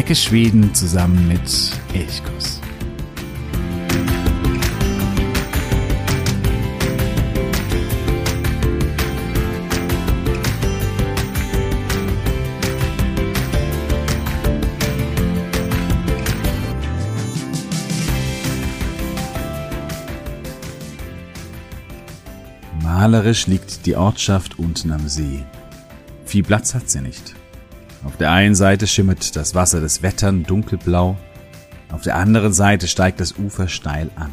Entdecke Schweden zusammen mit Elchkuss. Malerisch liegt die Ortschaft unten am See. Viel Platz hat sie nicht. Auf der einen Seite schimmert das Wasser des Wettern dunkelblau, auf der anderen Seite steigt das Ufer steil an.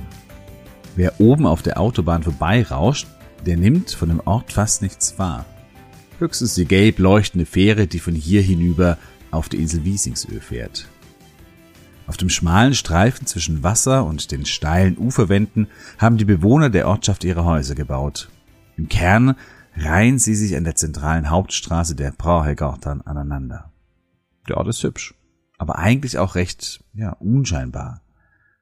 Wer oben auf der Autobahn vorbeirauscht, der nimmt von dem Ort fast nichts wahr. Höchstens die gelb leuchtende Fähre, die von hier hinüber auf die Insel Wiesingsö fährt. Auf dem schmalen Streifen zwischen Wasser und den steilen Uferwänden haben die Bewohner der Ortschaft ihre Häuser gebaut. Im Kern reihen sie sich an der zentralen Hauptstraße der Brauhegortan aneinander. Der Ort ist hübsch, aber eigentlich auch recht, ja, unscheinbar.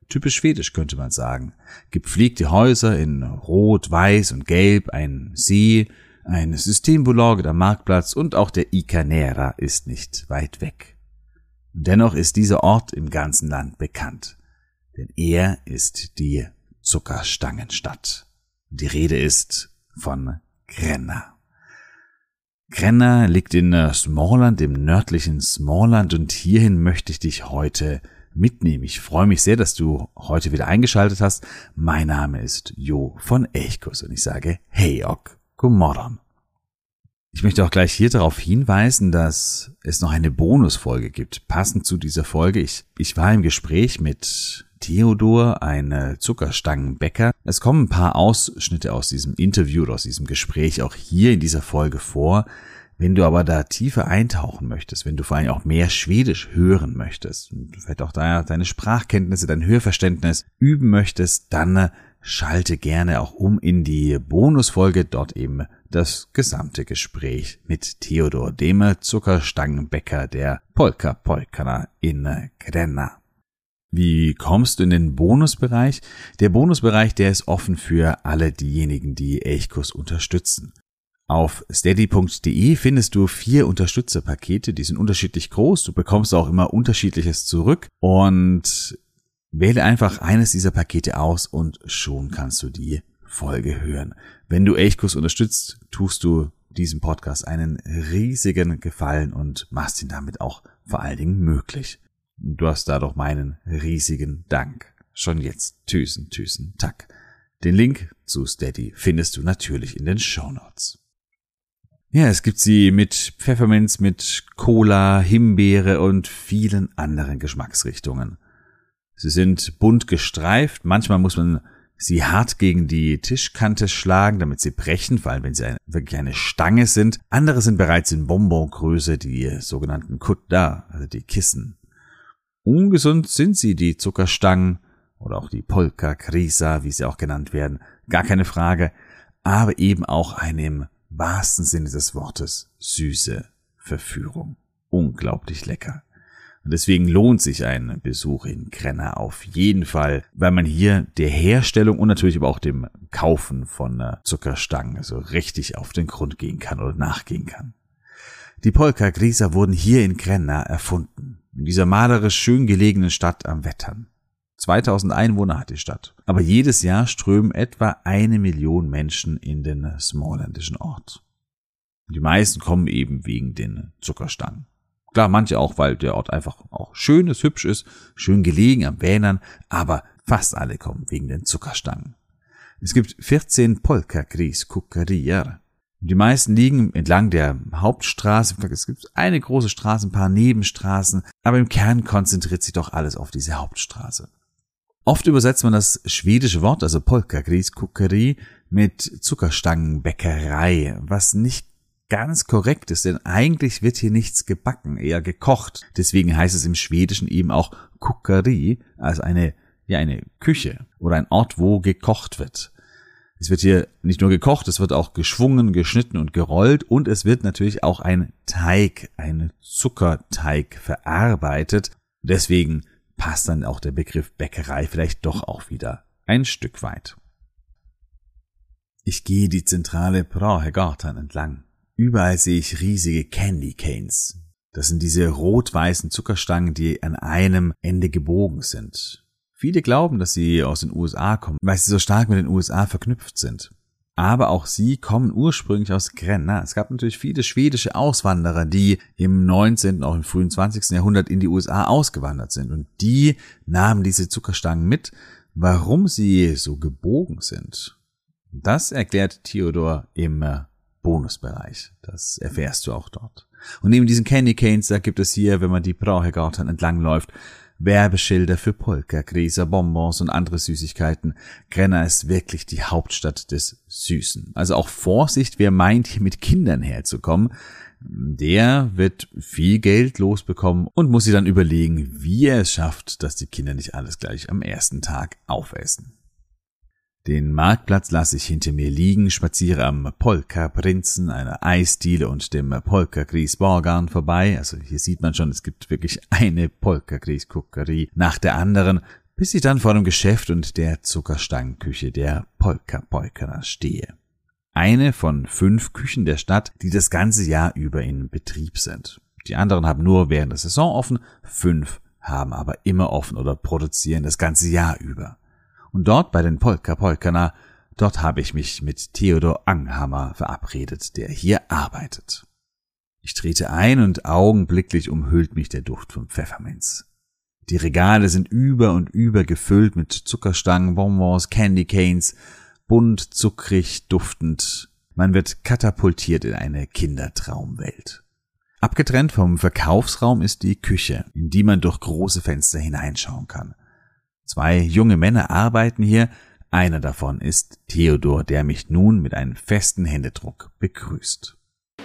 Typisch schwedisch könnte man sagen. Gepflegte Häuser in Rot, Weiß und Gelb, ein See, ein Systembolag, der Marktplatz und auch der Icanera ist nicht weit weg. Dennoch ist dieser Ort im ganzen Land bekannt, denn er ist die Zuckerstangenstadt. Die Rede ist von Grenna. Grenna liegt in äh, Smallland, im nördlichen Smallland und hierhin möchte ich dich heute mitnehmen. Ich freue mich sehr, dass du heute wieder eingeschaltet hast. Mein Name ist Jo von Elchkus und ich sage Hey Ok, Gomorron. Ich möchte auch gleich hier darauf hinweisen, dass es noch eine Bonusfolge gibt, passend zu dieser Folge. Ich, ich war im Gespräch mit Theodor, ein Zuckerstangenbäcker. Es kommen ein paar Ausschnitte aus diesem Interview oder aus diesem Gespräch auch hier in dieser Folge vor. Wenn du aber da tiefer eintauchen möchtest, wenn du vor allem auch mehr Schwedisch hören möchtest, und vielleicht auch da deine Sprachkenntnisse, dein Hörverständnis üben möchtest, dann schalte gerne auch um in die Bonusfolge, dort eben das gesamte Gespräch mit Theodor, dem Zuckerstangenbäcker der Polka Polkana in Grenna. Wie kommst du in den Bonusbereich? Der Bonusbereich, der ist offen für alle diejenigen, die Elchkurs unterstützen. Auf steady.de findest du vier Unterstützerpakete, die sind unterschiedlich groß. Du bekommst auch immer unterschiedliches zurück und wähle einfach eines dieser Pakete aus und schon kannst du die Folge hören. Wenn du Elchkurs unterstützt, tust du diesem Podcast einen riesigen Gefallen und machst ihn damit auch vor allen Dingen möglich. Du hast dadurch meinen riesigen Dank. Schon jetzt. Tüsen, Tüsen, Tack. Den Link zu Steady findest du natürlich in den Show Notes. Ja, es gibt sie mit Pfefferminz, mit Cola, Himbeere und vielen anderen Geschmacksrichtungen. Sie sind bunt gestreift, manchmal muss man sie hart gegen die Tischkante schlagen, damit sie brechen, vor allem wenn sie eine, wirklich eine Stange sind. Andere sind bereits in Bonbongröße, die sogenannten Kutta, also die Kissen. Ungesund sind sie, die Zuckerstangen oder auch die Polka Krisa, wie sie auch genannt werden, gar keine Frage, aber eben auch eine im wahrsten Sinne des Wortes süße Verführung. Unglaublich lecker. Deswegen lohnt sich ein Besuch in Grenna auf jeden Fall, weil man hier der Herstellung und natürlich aber auch dem Kaufen von äh, Zuckerstangen so richtig auf den Grund gehen kann oder nachgehen kann. Die Polka Grisa wurden hier in Grenna erfunden in dieser malerisch schön gelegenen Stadt am Wettern. 2000 Einwohner hat die Stadt. Aber jedes Jahr strömen etwa eine Million Menschen in den smallländischen Ort. Die meisten kommen eben wegen den Zuckerstangen. Klar, manche auch, weil der Ort einfach auch schön ist, hübsch ist, schön gelegen am Bähnern, aber fast alle kommen wegen den Zuckerstangen. Es gibt 14 Polka-Gris Kukkerier, die meisten liegen entlang der Hauptstraße. Es gibt eine große Straße, ein paar Nebenstraßen, aber im Kern konzentriert sich doch alles auf diese Hauptstraße. Oft übersetzt man das schwedische Wort, also Polkagriskukeri, mit Zuckerstangenbäckerei, was nicht ganz korrekt ist, denn eigentlich wird hier nichts gebacken, eher gekocht. Deswegen heißt es im Schwedischen eben auch Kukeri, also eine, ja, eine Küche oder ein Ort, wo gekocht wird. Es wird hier nicht nur gekocht, es wird auch geschwungen, geschnitten und gerollt und es wird natürlich auch ein Teig, ein Zuckerteig verarbeitet. Deswegen passt dann auch der Begriff Bäckerei vielleicht doch auch wieder ein Stück weit. Ich gehe die zentrale Brauhegatan entlang. Überall sehe ich riesige Candy Canes. Das sind diese rot-weißen Zuckerstangen, die an einem Ende gebogen sind. Viele glauben, dass sie aus den USA kommen, weil sie so stark mit den USA verknüpft sind. Aber auch sie kommen ursprünglich aus Grenna. Es gab natürlich viele schwedische Auswanderer, die im 19., auch im frühen 20. Jahrhundert in die USA ausgewandert sind. Und die nahmen diese Zuckerstangen mit. Warum sie so gebogen sind, das erklärt Theodor im Bonusbereich. Das erfährst du auch dort. Und neben diesen Candy Canes, da gibt es hier, wenn man die Brauhegarten entlangläuft, Werbeschilder für Polka, Gräser, Bonbons und andere Süßigkeiten. Grenna ist wirklich die Hauptstadt des Süßen. Also auch Vorsicht, wer meint, hier mit Kindern herzukommen, der wird viel Geld losbekommen und muss sich dann überlegen, wie er es schafft, dass die Kinder nicht alles gleich am ersten Tag aufessen. Den Marktplatz lasse ich hinter mir liegen, spaziere am Polka-Prinzen, einer Eisdiele und dem Polka-Gries-Borgarn vorbei. Also hier sieht man schon, es gibt wirklich eine Polka-Gries-Kuckerie nach der anderen, bis ich dann vor dem Geschäft und der Zuckerstangenküche der Polka-Polkera stehe. Eine von fünf Küchen der Stadt, die das ganze Jahr über in Betrieb sind. Die anderen haben nur während der Saison offen, fünf haben aber immer offen oder produzieren das ganze Jahr über. Und dort bei den Polka Polkana, dort habe ich mich mit Theodor Anghammer verabredet, der hier arbeitet. Ich trete ein und augenblicklich umhüllt mich der Duft von Pfefferminz. Die Regale sind über und über gefüllt mit Zuckerstangen, Bonbons, Candy Canes, bunt, zuckrig, duftend. Man wird katapultiert in eine Kindertraumwelt. Abgetrennt vom Verkaufsraum ist die Küche, in die man durch große Fenster hineinschauen kann. Zwei junge Männer arbeiten hier, einer davon ist Theodor, der mich nun mit einem festen Händedruck begrüßt.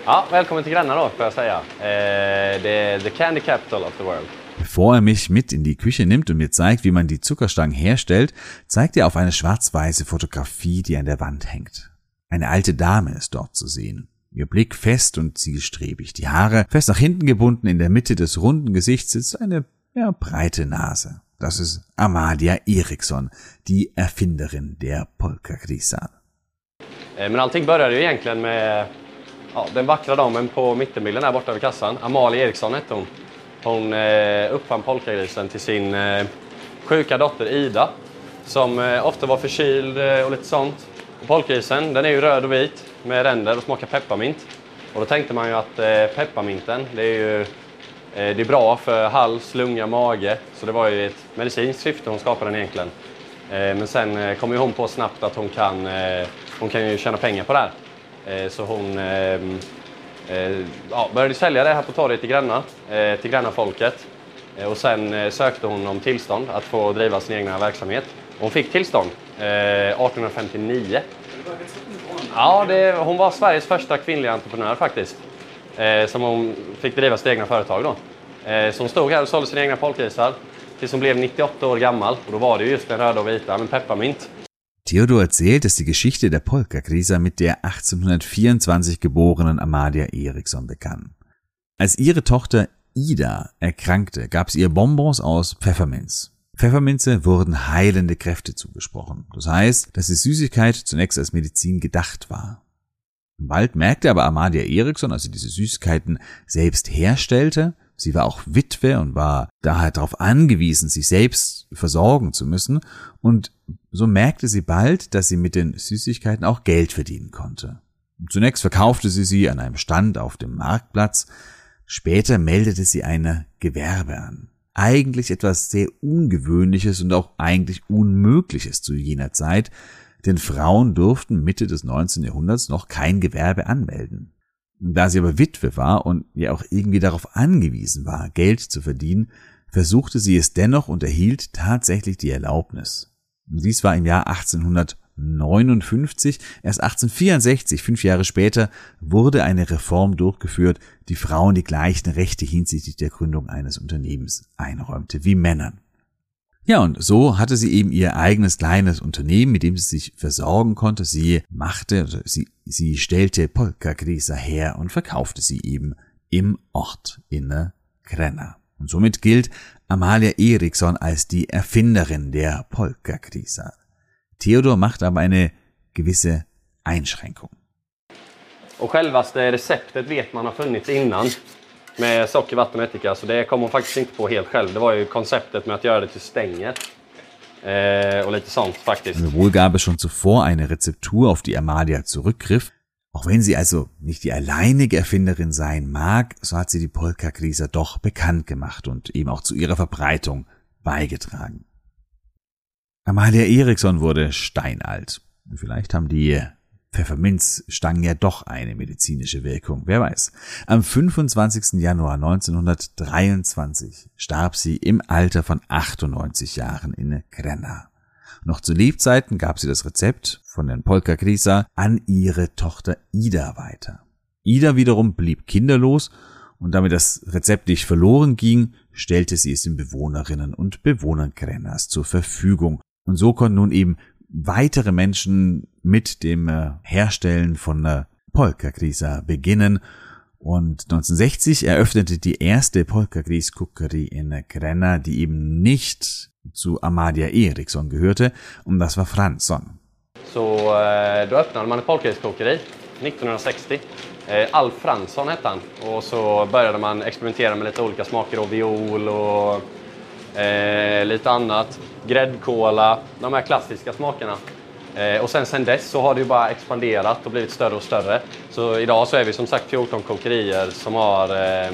Ja, willkommen Gränna då, får jag säga. Eh, the, the candy capital of the world. Bevor er mich mit in die Küche nimmt und mir zeigt, wie man die Zuckerstangen herstellt, zeigt er auf eine schwarz-weiße Fotografie, die an der Wand hängt. Eine alte Dame ist dort zu sehen. Ihr Blick fest und zielstrebig, die Haare fest nach hinten gebunden, in der Mitte des runden Gesichts sitzt eine ja, breite Nase. Das ist Amalia Eriksson, die Erfinderin der polkagrisar. Eh, men allting började ju egentligen med ja, den vackra damen på mittenbilden här borta vid kassan. Amalia Eriksson hette hon. Hon eh, uppfann polkagrisen till sin eh, sjuka dotter Ida som eh, ofta var förkyld eh, och lite sånt. polkagrisen den är ju röd och vit med ränder och smakar pepparmint. Och då tänkte man ju att eh, pepparminten det är ju det är bra för hals, lunga, mage. Så det var ju ett medicinskt syfte hon skapade den egentligen. Eh, men sen eh, kom ju hon på snabbt att hon kan, hon kan ju tjäna pengar på det här. Så hon ja, började sälja det här på torget i Gränna, till Gränna-folket. Och sen sökte hon om tillstånd att få driva sin egna verksamhet. Hon fick tillstånd 1859. Ja, det, hon var Sveriges första kvinnliga entreprenör faktiskt eh, som hon fick driva sitt egna företag då. Eh, så hon stod här och sålde sina egna polkrisar tills hon blev 98 år gammal och då var det just den röda och vita med pepparmint. Theodor erzählt, dass die Geschichte der Polka-Grisa mit der 1824 geborenen Amalia Eriksson begann. Als ihre Tochter Ida erkrankte, gab es ihr Bonbons aus Pfefferminz. Pfefferminze wurden heilende Kräfte zugesprochen. Das heißt, dass die Süßigkeit zunächst als Medizin gedacht war. Bald merkte aber Amalia Eriksson, als sie diese Süßigkeiten selbst herstellte, sie war auch Witwe und war daher darauf angewiesen, sich selbst versorgen zu müssen, und so merkte sie bald, dass sie mit den Süßigkeiten auch Geld verdienen konnte. Zunächst verkaufte sie sie an einem Stand auf dem Marktplatz, später meldete sie eine Gewerbe an. Eigentlich etwas sehr Ungewöhnliches und auch eigentlich Unmögliches zu jener Zeit, denn Frauen durften Mitte des 19. Jahrhunderts noch kein Gewerbe anmelden. Da sie aber Witwe war und ja auch irgendwie darauf angewiesen war, Geld zu verdienen, versuchte sie es dennoch und erhielt tatsächlich die Erlaubnis. Dies war im Jahr 1859, erst 1864, fünf Jahre später, wurde eine Reform durchgeführt, die Frauen die gleichen Rechte hinsichtlich der Gründung eines Unternehmens einräumte wie Männern. Ja, und so hatte sie eben ihr eigenes kleines Unternehmen, mit dem sie sich versorgen konnte. Sie machte, also sie, sie stellte Polkagräser her und verkaufte sie eben im Ort in Grenna. Und somit gilt Amalia Eriksson als die Erfinderin der Polkagräser. Theodor macht aber eine gewisse Einschränkung. Och självaste receptet vet man har funnits innan. Med socker, vatten och ättika. Så det kom hon faktiskt inte på helt själv. Det var ju konceptet med att göra det till stänger. Äh, gab es schon zuvor eine Rezeptur, auf die Amalia zurückgriff. Auch wenn sie also nicht die alleinige Erfinderin sein mag, so hat sie die Polka-Krise doch bekannt gemacht und eben auch zu ihrer Verbreitung beigetragen. Amalia Eriksson wurde steinalt. Vielleicht haben die Pfefferminzstangen ja doch eine medizinische Wirkung, wer weiß. Am 25. Januar 1923 starb sie im Alter von 98 Jahren in Grenna. Noch zu Lebzeiten gab sie das Rezept von den Polka Krisa an ihre Tochter Ida weiter. Ida wiederum blieb kinderlos und damit das Rezept nicht verloren ging, stellte sie es den Bewohnerinnen und Bewohnern Grennas zur Verfügung. Und so konnten nun eben weitere Menschen mit dem äh, Herstellen von äh, Polka-Grisa beginnen. Und 1960 eröffnete die erste Polka-Gris-Cookery in Grenna, die eben nicht zu Amadia Eriksson gehörte, und das war Fransson. Eh, då öppnade man ett polkagriskokeri 1960. Eh, Alf Fransson hette han. Och så började man experimentera med lite olika smaker och viol och eh, lite annat. Gräddkola, de här klassiska smakerna. Eh, och sen, sen dess så har det ju bara expanderat och blivit större och större. Så idag så är vi som sagt 14 kokerier som har, eh,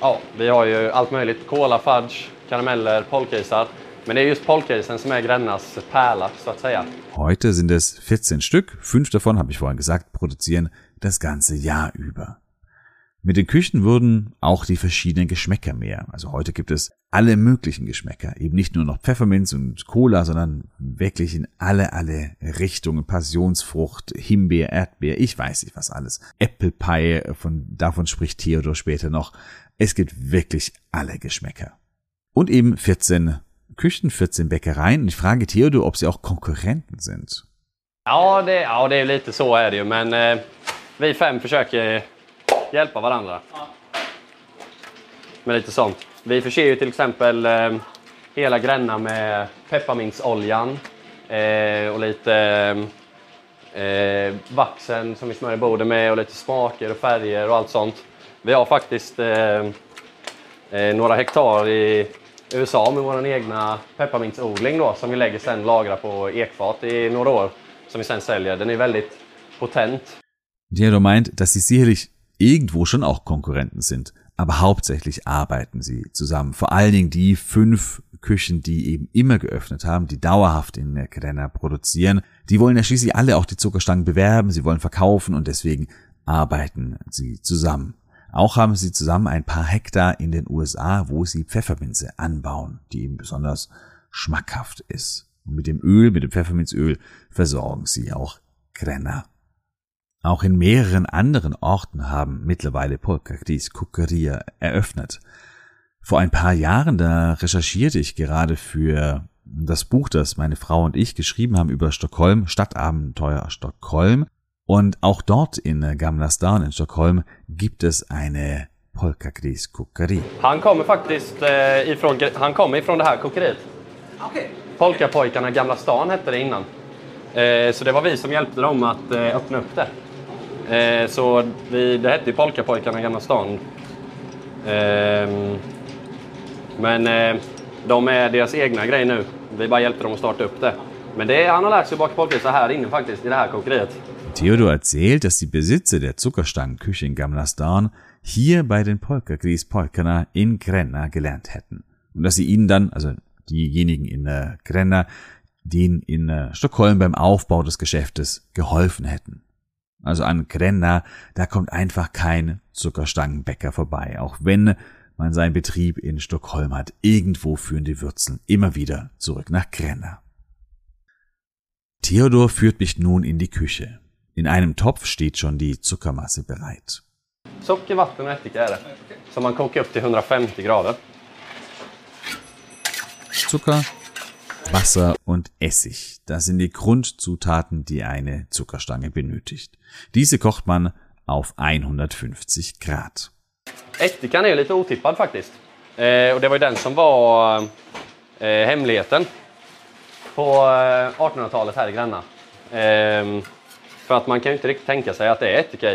ja, vi har ju allt möjligt. Cola, fudge, karameller, polkisar. Men det är just polkisen som är Grennas pärla, så att säga. Heute sind es 14 Stück, fünf davon, habe ich vorhin gesagt, produzieren das ganze Jahr über. Mit den Küchen wurden auch die verschiedenen Geschmäcker mehr. Also heute gibt es alle möglichen Geschmäcker. Eben nicht nur noch Pfefferminz und Cola, sondern wirklich in alle, alle Richtungen. Passionsfrucht, Himbeer, Erdbeer, ich weiß nicht was alles. Apple Pie, von, davon spricht Theodor später noch. Es gibt wirklich alle Geschmäcker. Und eben 14 Küchen, 14 Bäckereien. Ich frage Theodor, ob sie auch Konkurrenten sind. Ja, det, ja, det är lite så är det ju. Men eh, vi fem försöker hjälpa varandra. Med lite sånt. Vi förser ju till exempel eh, hela Gränna med pepparmintsoljan eh, och lite eh, vaxen som vi smörjer bordet med och lite smaker och färger och allt sånt. Vi har faktiskt eh, eh, några hektar i USA med vår egna pepparmintsodling då som vi lägger sen lagra på ekfat i några år som vi sen säljer. Den är väldigt potent. Theodor meint, dass sie sicherlich irgendwo schon auch Konkurrenten sind, aber hauptsächlich arbeiten sie zusammen. Vor allen Dingen die fünf Küchen, die eben immer geöffnet haben, die dauerhaft in der Grenna produzieren, die wollen ja schließlich alle auch die Zuckerstangen bewerben, sie wollen verkaufen und deswegen arbeiten sie zusammen. Auch haben sie zusammen ein paar Hektar in den USA, wo sie Pfefferminze anbauen, die eben besonders schmackhaft ist. Und mit dem Öl, mit dem Pfefferminzöl versorgen sie auch Grenna. Auch in mehreren anderen Orten haben mittlerweile Polkagris Kuckeria eröffnet. Vor ein paar Jahren, da recherchierte ich gerade für das Buch, das meine Frau und ich geschrieben haben über Stockholm, Stadtabenteuer Stockholm. Und auch dort in Gamla stan in Stockholm gibt es eine Polkagris Kuckeri. Han kommer faktiskt eh, ifrån, han kommer ifrån det här kokeriet. Okay. Polkapojkarna Gamla stan hette det innan. Eh, så det var vi som hjälpte dem att eh, öppna upp det. Eh, så vi, det hette ju Polkapojkarna i Gamla stan. Eh, men eh, de är deras egna grej nu. Vi bara hjälpte dem att starta upp det. Men det, han har lärt sig baka polkisar här inne faktiskt, i det här kokeriet. Theodor erzählt, dass die Besitzer der Zuckerstangenküche in Gamlastan hier bei den Polkagris Polkana in Grenna gelernt hätten. Und dass sie ihnen dann, also diejenigen in äh, Grenna, denen in äh, Stockholm beim Aufbau des Geschäftes geholfen hätten. Also an Grenna, da kommt einfach kein Zuckerstangenbäcker vorbei, auch wenn man seinen Betrieb in Stockholm hat. Irgendwo führen die Würzeln immer wieder zurück nach Grenna. Theodor führt mich nun in die Küche. In einem Topf steht schon die Zuckermasse bereit. Socker, vatten och ättika är det. Som man kokar upp till 150 grader. Zucker, Wasser und Essig. Das sind die Grundzutaten, die eine Zuckerstange benötigt. Diese kocht man auf 150 Grad. Ättikan är lite otippad faktiskt. Eh, och det var ju den som var eh, hemligheten på eh, 1800-talet här i Gränna. Eh, för att man kan ju inte riktigt tänka sig att det är ättika i.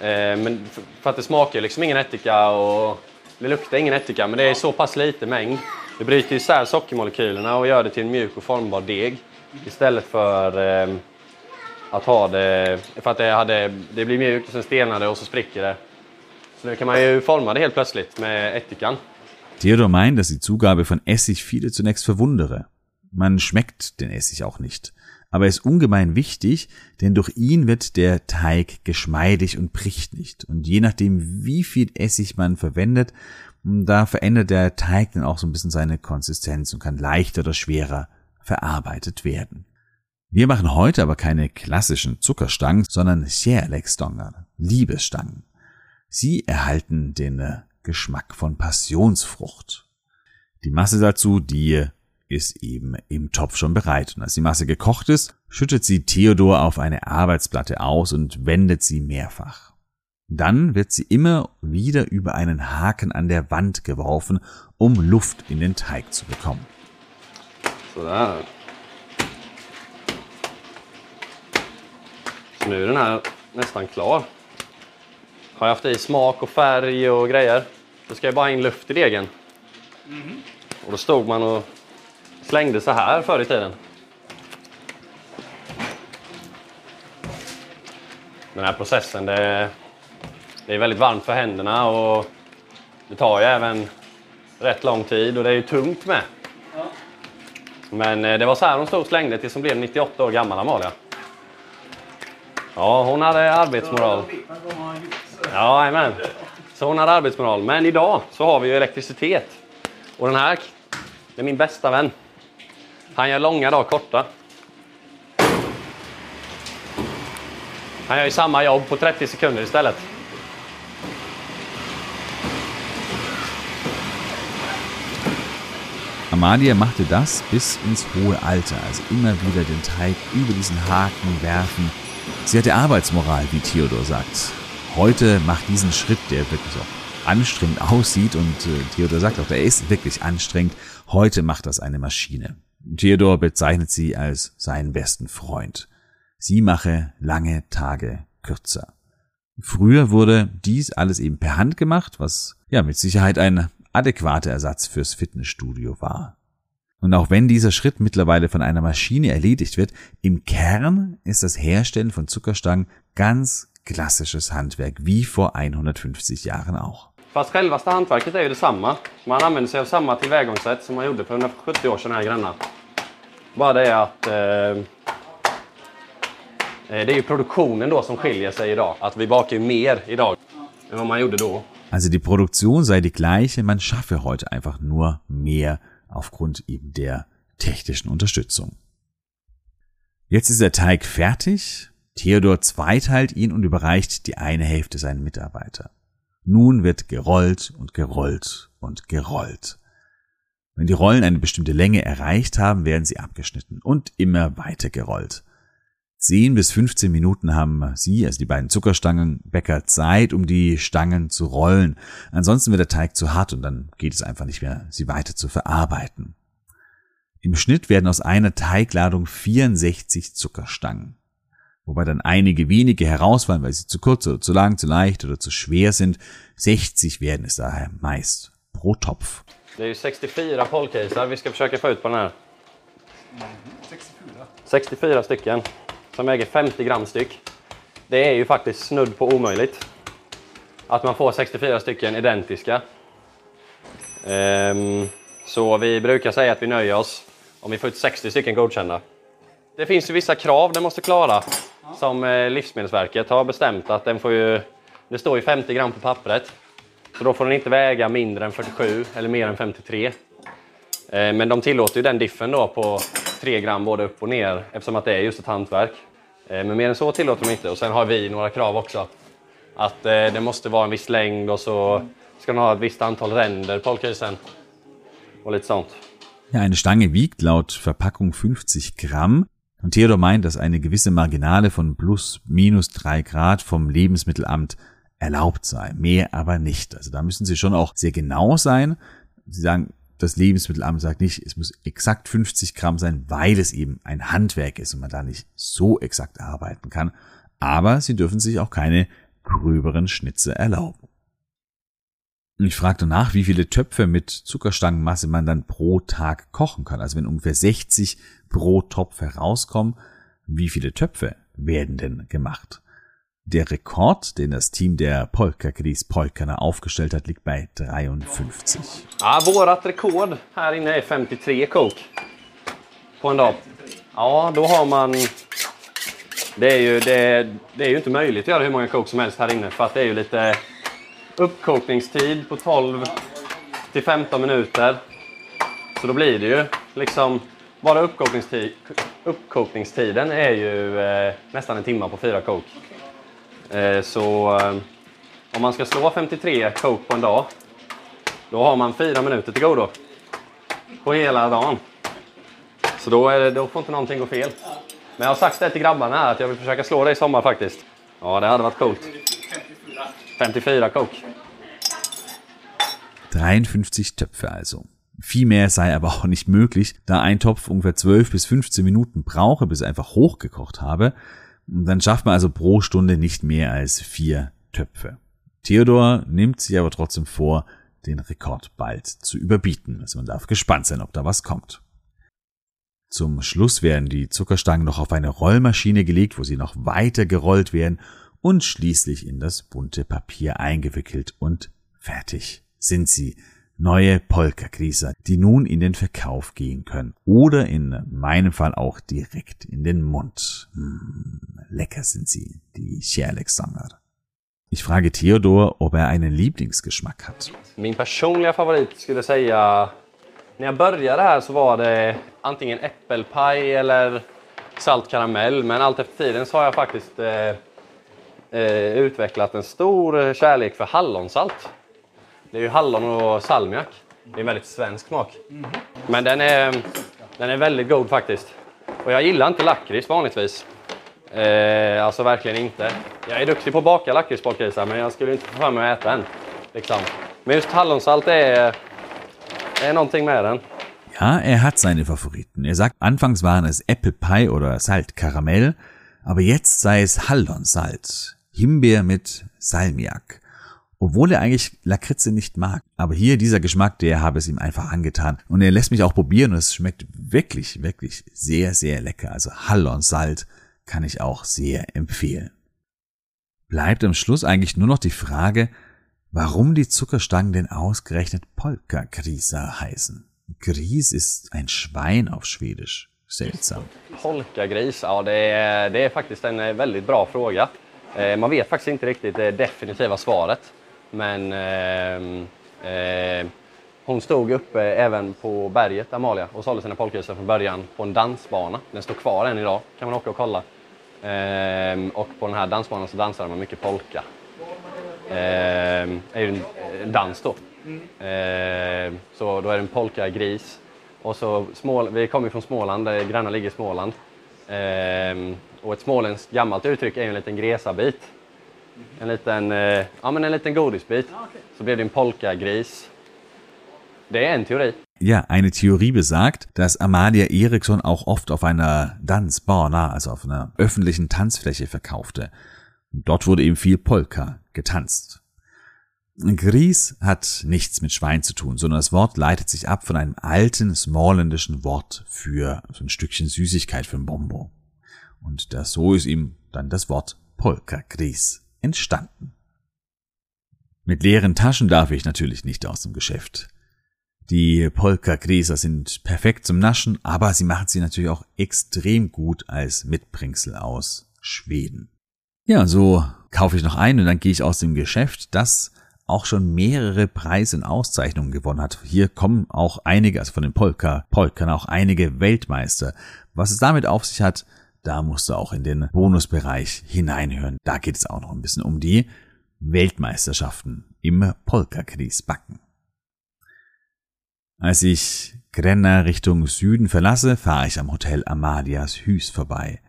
Eh, men för att det smakar liksom ingen ättika och det luktar ingen ättika, men det är så pass lite mängd. Det bryter isär sockermolekylerna och gör det till en mjuk och formbar deg istället för eh, att ha det... För att det, hade, det blir mjukt och sen stelnar det och så spricker det. Ättikan. Theodor meint, dass die Zugabe von Essig viele zunächst verwundere. Man schmeckt den Essig auch nicht. Aber er ist ungemein wichtig, denn durch ihn wird der Teig geschmeidig und bricht nicht. Und je nachdem, wie viel Essig man verwendet, da verändert der Teig dann auch so ein bisschen seine Konsistenz und kann leichter oder schwerer verarbeitet werden. Wir machen heute aber keine klassischen Zuckerstangen, sondern Kärleksstangen, Liebesstangen. Sie erhalten den äh, Geschmack von Passionsfrucht. Die Masse dazu, die ist eben im Topf schon bereit. Und als die Masse gekocht ist, schüttet sie Theodor auf eine Arbeitsplatte aus und wendet sie mehrfach. Dann wird sie immer wieder über einen Haken an der Wand geworfen, um Luft in den Teig zu bekommen. Sådär. Så nu är den här nästan klar. Har jag haft i smak och färg och grejer. Då ska jag bara in luft i degen. Och då stod man och slängde så här förr i tiden. Den här processen, det, det är väldigt varmt för händerna och det tar ju även rätt lång tid och det är ju tungt med. Men eh, det var så här hon stod och slängde tills hon blev 98 år gammal, Amalia. Ja, hon hade arbetsmoral. Ja, amen. Så hon hade arbetsmoral. Men idag så har vi ju elektricitet. Och den här, det är min bästa vän. Han gör långa dagar korta. Han gör ju samma jobb på 30 sekunder istället. Amalia machte das bis ins hohe Alter, also immer wieder den Teig über diesen Haken werfen. Sie hatte Arbeitsmoral, wie Theodor sagt. Heute macht diesen Schritt, der wirklich auch anstrengend aussieht und äh, Theodor sagt auch, der ist wirklich anstrengend. Heute macht das eine Maschine. Theodor bezeichnet sie als seinen besten Freund. Sie mache lange Tage kürzer. Früher wurde dies alles eben per Hand gemacht, was ja mit Sicherheit ein adäquater Ersatz fürs Fitnessstudio war. Und auch wenn dieser Schritt mittlerweile von einer Maschine erledigt wird, im Kern ist das Herstellen von Zuckerstangen ganz klassisches Handwerk, wie vor 150 Jahren auch. Fast självaste hantverket är ju detsamma. Man använder sig av samma tillvägagångssätt som man gjorde för 170 år sedan här i. Bara det att eh, eh, det är ju produktionen då som skiljer sig idag. Att vi bakar ju mer idag än vad man gjorde då. Also die Produktion sei die gleiche, man schaffe heute einfach nur mehr aufgrund eben der technischen Unterstützung. Jetzt ist der Teig fertig. Theodor zweiteilt ihn und überreicht die eine Hälfte seinen Mitarbeiter. Nun wird gerollt und gerollt und gerollt. Wenn die Rollen eine bestimmte Länge erreicht haben, werden sie abgeschnitten und immer weiter gerollt. 10 bis 15 Minuten haben sie, also die beiden Zuckerstangenbäcker, Zeit, um die Stangen zu rollen. Ansonsten wird der Teig zu hart und dann geht es einfach nicht mehr, sie weiter zu verarbeiten. Im Schnitt werden aus einer Teigladung 64 Zuckerstangen. Wobei dann einige wenige herausfallen, weil sie zu kurz oder zu lang, zu leicht oder zu schwer sind. 60 werden es daher meist pro Topf. Det är ju 64 polkisar vi ska försöka få ut på den här. 64. 64 stycken som väger 50 gram styck. Det är ju faktiskt snudd på omöjligt. Att man får 64 stycken identiska. Ehm, så vi brukar säga att vi nöjer oss om vi får ut 60 stycken godkända. Det finns ju vissa krav den måste klara. Som eh, Livsmedelsverket har bestämt att den får ju... Det står ju 50 gram på pappret. Så då får den inte väga mindre än 47 eller mer än 53. Eh, Men de tillåter ju den diffen då på 3 gram både upp och ner eftersom att det är just ett hantverk. Eh, Men mer än så tillåter de inte. Och sen har vi några krav också. Att eh, det måste vara en viss längd och så ska den ha ett visst antal ränder på polkisen. Och lite sånt. Ja, eine Stange wiegt laut Verpackung 50 Gramm. Und Theodor meint, dass eine gewisse Marginale von plus minus drei Grad vom Lebensmittelamt erlaubt sei. Mehr aber nicht. Also da müssen Sie schon auch sehr genau sein. Sie sagen, das Lebensmittelamt sagt nicht, es muss exakt 50 Gramm sein, weil es eben ein Handwerk ist und man da nicht so exakt arbeiten kann. Aber Sie dürfen sich auch keine gröberen Schnitze erlauben. Ich fragte nach, wie viele Töpfe mit Zuckerstangenmasse man dann pro Tag kochen kann. Also wenn ungefähr 60 pro Topf herauskommen, wie viele Töpfe werden denn gemacht? Der Rekord, den das Team der Polka Gris Polkarna aufgestellt hat, liegt bei 53. Ja, vårat rekord här inne är 53 kok på en dag. Ja, då har man... Det är, ju, det, det är ju inte möjligt att göra hur många kok som helst här inne för att det är ju lite uppkokningstid på 12 till 15 minuter. Så då blir det ju liksom... Bara uppkokningstid, uppkokningstiden är ju eh, nästan en timme på fyra kok. Eh, så eh, om man ska slå 53 kok på en dag, då har man fyra minuter till godo. På hela dagen. Så då, är då får inte någonting gå fel. Men jag har sagt det till grabbarna här att jag vill försöka slå det i sommar faktiskt. Ja, det hade varit coolt. 54 kok. 53 Töpfe also. Viel mehr sei aber auch nicht möglich, da ein Topf ungefähr 12 bis 15 Minuten brauche, bis er einfach hochgekocht habe. Dann schafft man also pro Stunde nicht mehr als vier Töpfe. Theodor nimmt sich aber trotzdem vor, den Rekord bald zu überbieten. Also man darf gespannt sein, ob da was kommt. Zum Schluss werden die Zuckerstangen noch auf eine Rollmaschine gelegt, wo sie noch weiter gerollt werden und schließlich in das bunte Papier eingewickelt und fertig sind sie. Neue Polka-Grießer, die nun in den Verkauf gehen können. Oder in meinem Fall auch direkt in den Mund. Hm, lecker sind sie, die Kärlekssanger. Ich frage Theodor, ob er einen Lieblingsgeschmack hat. Min personliga favorit skulle jag säga, när jag började här så var det antingen äppelpaj eller salt karamell. Men allt efter tiden så har jag faktiskt eh, eh, utvecklat en stor kärlek för hallonsalt. Det är ju hallon och salmiak. Det är en väldigt svensk smak. Men den är, den är väldigt god faktiskt. Och jag gillar inte lakrits vanligtvis. Eh, alltså verkligen inte. Jag är duktig på att baka lakritspolkrisar men jag skulle inte få för mig att äta en. Liksom. Men just hallonsalt är, är någonting med den. Ja, er hat seine Favoriten. Er sagt, anfangs waren es Äppelpie oder Saltkaramell, aber jetzt sei es Hallonsalt, Himbeer mit Salmiak. Obwohl er eigentlich Lakritze nicht mag. Aber hier dieser Geschmack, der habe es ihm einfach angetan. Und er lässt mich auch probieren und es schmeckt wirklich, wirklich sehr, sehr lecker. Also Hallonsalt kann ich auch sehr empfehlen. Bleibt am Schluss eigentlich nur noch die Frage, warum die Zuckerstangen denn ausgerechnet Polka-Grisa heißen. Gris ist ein Schwein auf Schwedisch. Seltsam. Polkagris, ja det är, det är faktiskt en eh, väldigt bra fråga. Eh, man vet faktiskt inte riktigt det definitiva svaret. Men eh, eh, hon stod uppe även på berget, Amalia, och sålde sina polkagrisar från början på en dansbana. Den står kvar än idag, kan man åka och kolla. Eh, och på den här dansbanan så dansade man mycket polka. Eh, är ju en, en dans då. Ehm, så då är det en polkagris. Och så Smål, vi kommer från Småland, där grannar ligger i Småland. Ehm, och ett småländskt gammalt uttryck är ju en liten gresabit. En liten, eh, ja, men en liten godisbit. Så blev det en polkagris. Det är en teori. Ja, eine Theorie besagt, dass Amalia Eriksson auch oft auf einer Dansbana, also auf einer öffentlichen Tanzfläche verkaufte. Dort wurde eben viel Polka getanzt. Gries hat nichts mit Schwein zu tun, sondern das Wort leitet sich ab von einem alten smallländischen Wort für so ein Stückchen Süßigkeit für ein Bombo. Und das so ist ihm dann das Wort Polka Gries entstanden. Mit leeren Taschen darf ich natürlich nicht aus dem Geschäft. Die Polka-Gräser sind perfekt zum Naschen, aber sie machen sie natürlich auch extrem gut als Mitbringsel aus Schweden. Ja, so kaufe ich noch ein und dann gehe ich aus dem Geschäft, das auch schon mehrere Preise und Auszeichnungen gewonnen hat. Hier kommen auch einige, also von den Polka, Polkern auch einige Weltmeister. Was es damit auf sich hat, da musst du auch in den Bonusbereich hineinhören. Da geht es auch noch ein bisschen um die Weltmeisterschaften im Polka-Backen. Als ich Grenna Richtung Süden verlasse, fahre ich am Hotel Amalias Hüs vorbei.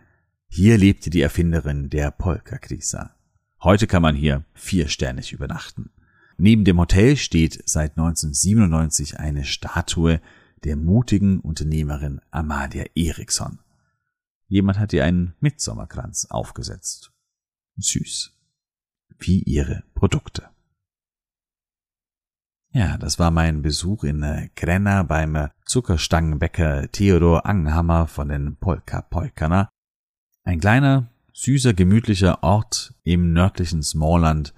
Hier lebte die Erfinderin der Polka-Krisa. Heute kann man hier viersternig übernachten. Neben dem Hotel steht seit 1997 eine Statue der mutigen Unternehmerin Amalia Eriksson. Jemand hat ihr einen Mitsommerkranz aufgesetzt. Süß. wie ihre Produkte. Ja, das war mein Besuch in äh, Grenna beim äh, Zuckerstangenbäcker Theodor Angenhammer von den Polka Polkana. Ein kleiner, süßer, gemütlicher Ort im nördlichen Smallland.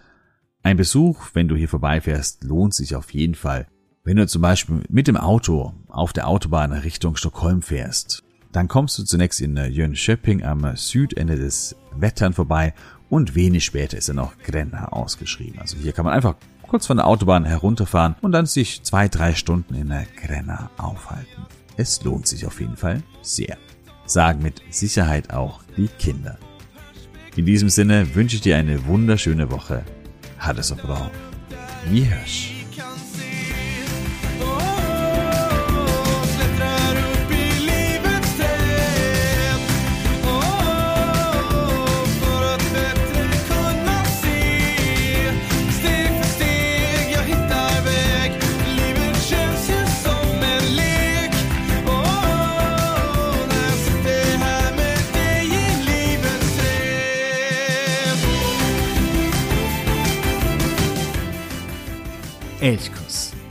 Ein Besuch, wenn du hier vorbeifährst, lohnt sich auf jeden Fall. Wenn du zum Beispiel mit dem Auto auf der Autobahn Richtung Stockholm fährst, dann kommst du zunächst in äh, Jönköping am Südende des Wettern vorbei und wenig später ist dann noch Grenna ausgeschrieben. Also hier kann man einfach kurz von der Autobahn herunterfahren und dann sich zwei, drei Stunden in der Grenna aufhalten. Es lohnt sich auf jeden Fall sehr. Sagen mit Sicherheit auch die Kinder. In diesem Sinne wünsche ich dir eine wunderschöne Woche. Hat es bra. Vi hörs. Elchkuss,